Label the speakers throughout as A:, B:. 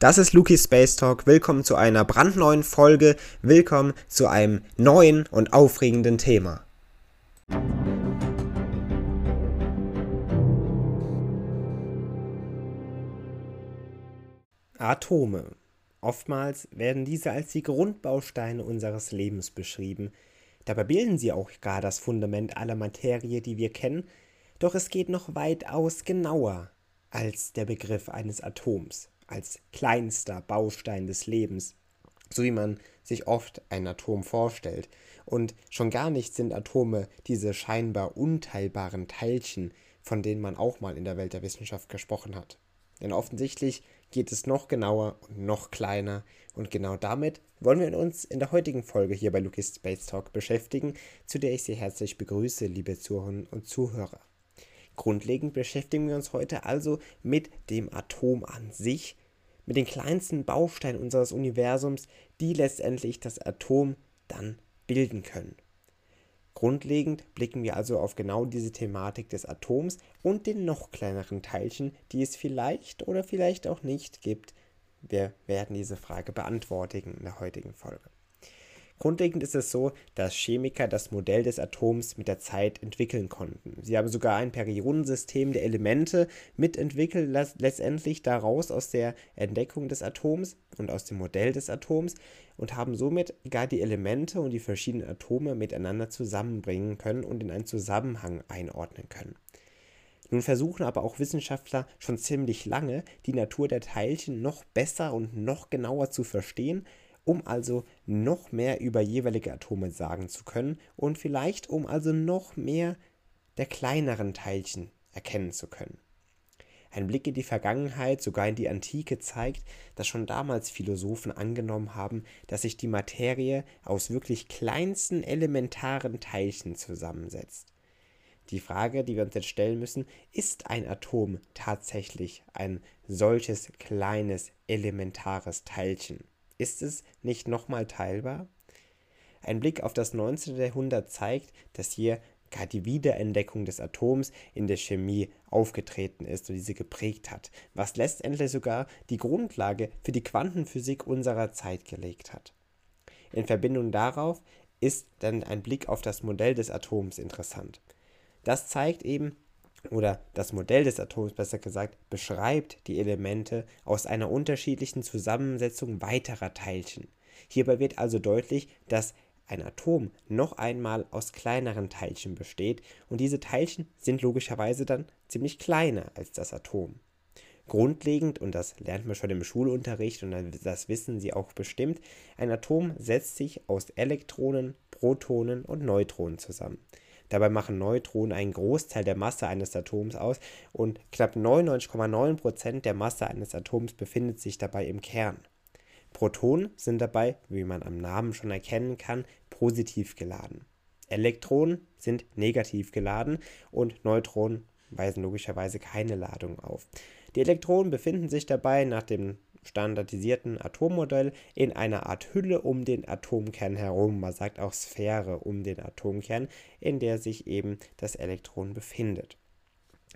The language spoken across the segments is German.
A: Das ist Luki Space Talk. Willkommen zu einer brandneuen Folge. Willkommen zu einem neuen und aufregenden Thema. Atome. Oftmals werden diese als die Grundbausteine unseres Lebens beschrieben. Dabei bilden sie auch gar das Fundament aller Materie, die wir kennen. Doch es geht noch weitaus genauer als der Begriff eines Atoms als kleinster Baustein des Lebens, so wie man sich oft ein Atom vorstellt. Und schon gar nicht sind Atome diese scheinbar unteilbaren Teilchen, von denen man auch mal in der Welt der Wissenschaft gesprochen hat. Denn offensichtlich geht es noch genauer und noch kleiner. Und genau damit wollen wir uns in der heutigen Folge hier bei Lucas Space Talk beschäftigen, zu der ich Sie herzlich begrüße, liebe Zuhörerinnen und Zuhörer. Grundlegend beschäftigen wir uns heute also mit dem Atom an sich, mit den kleinsten Bausteinen unseres Universums, die letztendlich das Atom dann bilden können. Grundlegend blicken wir also auf genau diese Thematik des Atoms und den noch kleineren Teilchen, die es vielleicht oder vielleicht auch nicht gibt. Wir werden diese Frage beantworten in der heutigen Folge. Grundlegend ist es so, dass Chemiker das Modell des Atoms mit der Zeit entwickeln konnten. Sie haben sogar ein Periodensystem der Elemente mitentwickelt, letztendlich daraus aus der Entdeckung des Atoms und aus dem Modell des Atoms und haben somit gar die Elemente und die verschiedenen Atome miteinander zusammenbringen können und in einen Zusammenhang einordnen können. Nun versuchen aber auch Wissenschaftler schon ziemlich lange, die Natur der Teilchen noch besser und noch genauer zu verstehen um also noch mehr über jeweilige Atome sagen zu können und vielleicht um also noch mehr der kleineren Teilchen erkennen zu können. Ein Blick in die Vergangenheit, sogar in die Antike, zeigt, dass schon damals Philosophen angenommen haben, dass sich die Materie aus wirklich kleinsten elementaren Teilchen zusammensetzt. Die Frage, die wir uns jetzt stellen müssen, ist ein Atom tatsächlich ein solches kleines elementares Teilchen? Ist es nicht nochmal teilbar? Ein Blick auf das 19. Jahrhundert zeigt, dass hier gar die Wiederentdeckung des Atoms in der Chemie aufgetreten ist und diese geprägt hat, was letztendlich sogar die Grundlage für die Quantenphysik unserer Zeit gelegt hat. In Verbindung darauf ist dann ein Blick auf das Modell des Atoms interessant. Das zeigt eben, oder das Modell des Atoms besser gesagt, beschreibt die Elemente aus einer unterschiedlichen Zusammensetzung weiterer Teilchen. Hierbei wird also deutlich, dass ein Atom noch einmal aus kleineren Teilchen besteht und diese Teilchen sind logischerweise dann ziemlich kleiner als das Atom. Grundlegend, und das lernt man schon im Schulunterricht und das wissen Sie auch bestimmt, ein Atom setzt sich aus Elektronen, Protonen und Neutronen zusammen. Dabei machen Neutronen einen Großteil der Masse eines Atoms aus und knapp 99,9% der Masse eines Atoms befindet sich dabei im Kern. Protonen sind dabei, wie man am Namen schon erkennen kann, positiv geladen. Elektronen sind negativ geladen und Neutronen weisen logischerweise keine Ladung auf. Die Elektronen befinden sich dabei nach dem standardisierten Atommodell in einer Art Hülle um den Atomkern herum, man sagt auch Sphäre um den Atomkern, in der sich eben das Elektron befindet.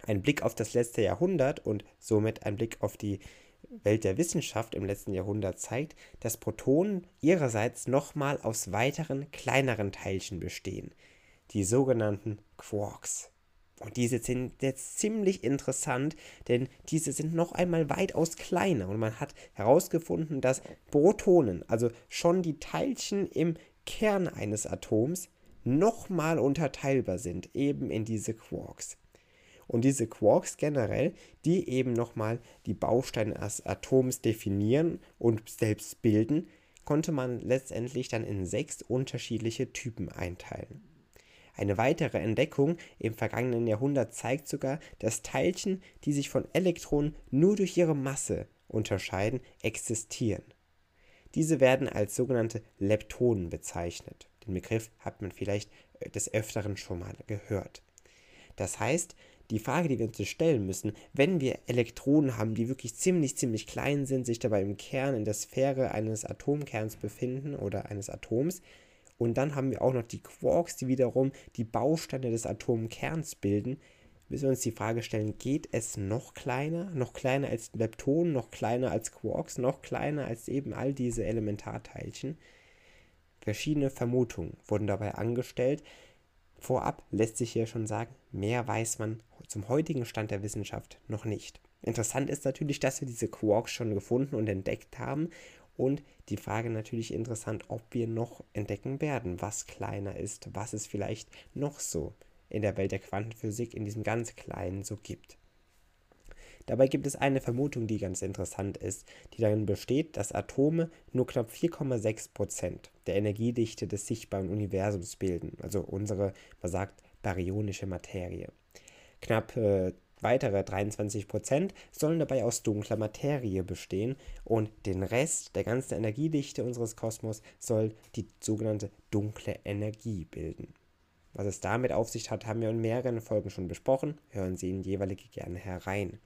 A: Ein Blick auf das letzte Jahrhundert und somit ein Blick auf die Welt der Wissenschaft im letzten Jahrhundert zeigt, dass Protonen ihrerseits nochmal aus weiteren kleineren Teilchen bestehen, die sogenannten Quarks. Und diese sind jetzt ziemlich interessant, denn diese sind noch einmal weitaus kleiner und man hat herausgefunden, dass Protonen, also schon die Teilchen im Kern eines Atoms, nochmal unterteilbar sind, eben in diese Quarks. Und diese Quarks generell, die eben nochmal die Bausteine des Atoms definieren und selbst bilden, konnte man letztendlich dann in sechs unterschiedliche Typen einteilen. Eine weitere Entdeckung im vergangenen Jahrhundert zeigt sogar, dass Teilchen, die sich von Elektronen nur durch ihre Masse unterscheiden, existieren. Diese werden als sogenannte Leptonen bezeichnet. Den Begriff hat man vielleicht äh, des Öfteren schon mal gehört. Das heißt, die Frage, die wir uns stellen müssen, wenn wir Elektronen haben, die wirklich ziemlich, ziemlich klein sind, sich dabei im Kern, in der Sphäre eines Atomkerns befinden oder eines Atoms, und dann haben wir auch noch die Quarks, die wiederum die Bausteine des Atomkerns bilden. müssen wir uns die Frage stellen, geht es noch kleiner, noch kleiner als Leptonen, noch kleiner als Quarks, noch kleiner als eben all diese Elementarteilchen? Verschiedene Vermutungen wurden dabei angestellt. Vorab lässt sich hier schon sagen, mehr weiß man zum heutigen Stand der Wissenschaft noch nicht. Interessant ist natürlich, dass wir diese Quarks schon gefunden und entdeckt haben und die Frage natürlich interessant, ob wir noch entdecken werden, was kleiner ist, was es vielleicht noch so in der Welt der Quantenphysik in diesem ganz Kleinen so gibt. Dabei gibt es eine Vermutung, die ganz interessant ist, die darin besteht, dass Atome nur knapp 4,6% der Energiedichte des sichtbaren Universums bilden, also unsere, man sagt, baryonische Materie. Knapp äh, weitere 23% sollen dabei aus dunkler Materie bestehen und den Rest der ganzen Energiedichte unseres Kosmos soll die sogenannte dunkle Energie bilden. Was es damit auf sich hat, haben wir in mehreren Folgen schon besprochen. Hören Sie in jeweilige gerne herein.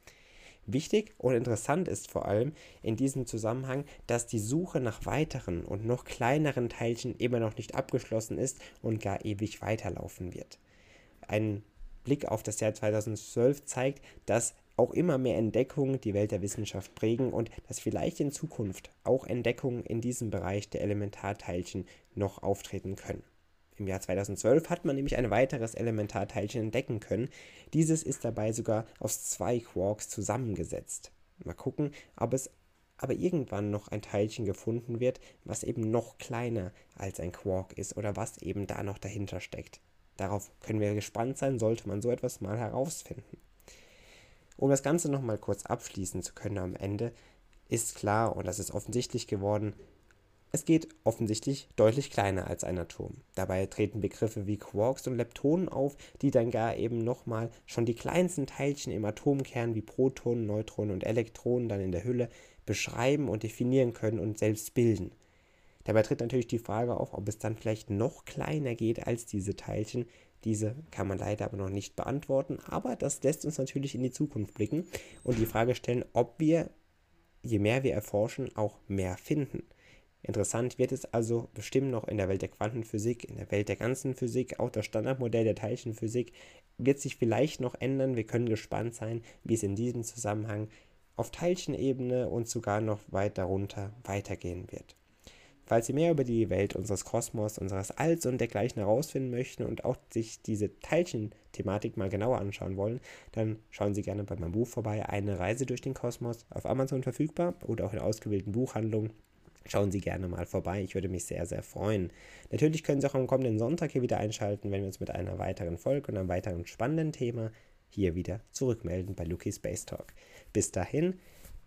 A: Wichtig und interessant ist vor allem in diesem Zusammenhang, dass die Suche nach weiteren und noch kleineren Teilchen immer noch nicht abgeschlossen ist und gar ewig weiterlaufen wird. Ein Blick auf das Jahr 2012 zeigt, dass auch immer mehr Entdeckungen die Welt der Wissenschaft prägen und dass vielleicht in Zukunft auch Entdeckungen in diesem Bereich der Elementarteilchen noch auftreten können. Im Jahr 2012 hat man nämlich ein weiteres Elementarteilchen entdecken können. Dieses ist dabei sogar aus zwei Quarks zusammengesetzt. Mal gucken, ob es aber irgendwann noch ein Teilchen gefunden wird, was eben noch kleiner als ein Quark ist oder was eben da noch dahinter steckt. Darauf können wir gespannt sein, sollte man so etwas mal herausfinden. Um das Ganze nochmal kurz abschließen zu können am Ende, ist klar, und das ist offensichtlich geworden, es geht offensichtlich deutlich kleiner als ein Atom. Dabei treten Begriffe wie Quarks und Leptonen auf, die dann gar eben nochmal schon die kleinsten Teilchen im Atomkern wie Protonen, Neutronen und Elektronen dann in der Hülle beschreiben und definieren können und selbst bilden. Dabei tritt natürlich die Frage auf, ob es dann vielleicht noch kleiner geht als diese Teilchen. Diese kann man leider aber noch nicht beantworten, aber das lässt uns natürlich in die Zukunft blicken und die Frage stellen, ob wir, je mehr wir erforschen, auch mehr finden. Interessant wird es also bestimmt noch in der Welt der Quantenphysik, in der Welt der ganzen Physik, auch das Standardmodell der Teilchenphysik wird sich vielleicht noch ändern. Wir können gespannt sein, wie es in diesem Zusammenhang auf Teilchenebene und sogar noch weit darunter weitergehen wird. Falls Sie mehr über die Welt unseres Kosmos, unseres Alls und dergleichen herausfinden möchten und auch sich diese Teilchenthematik mal genauer anschauen wollen, dann schauen Sie gerne bei meinem Buch vorbei, Eine Reise durch den Kosmos, auf Amazon verfügbar oder auch in ausgewählten Buchhandlungen. Schauen Sie gerne mal vorbei, ich würde mich sehr, sehr freuen. Natürlich können Sie auch am kommenden Sonntag hier wieder einschalten, wenn wir uns mit einer weiteren Folge und einem weiteren spannenden Thema hier wieder zurückmelden bei Luki Space Talk. Bis dahin,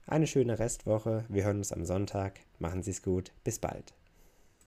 A: eine schöne Restwoche, wir hören uns am Sonntag, machen Sie es gut, bis bald.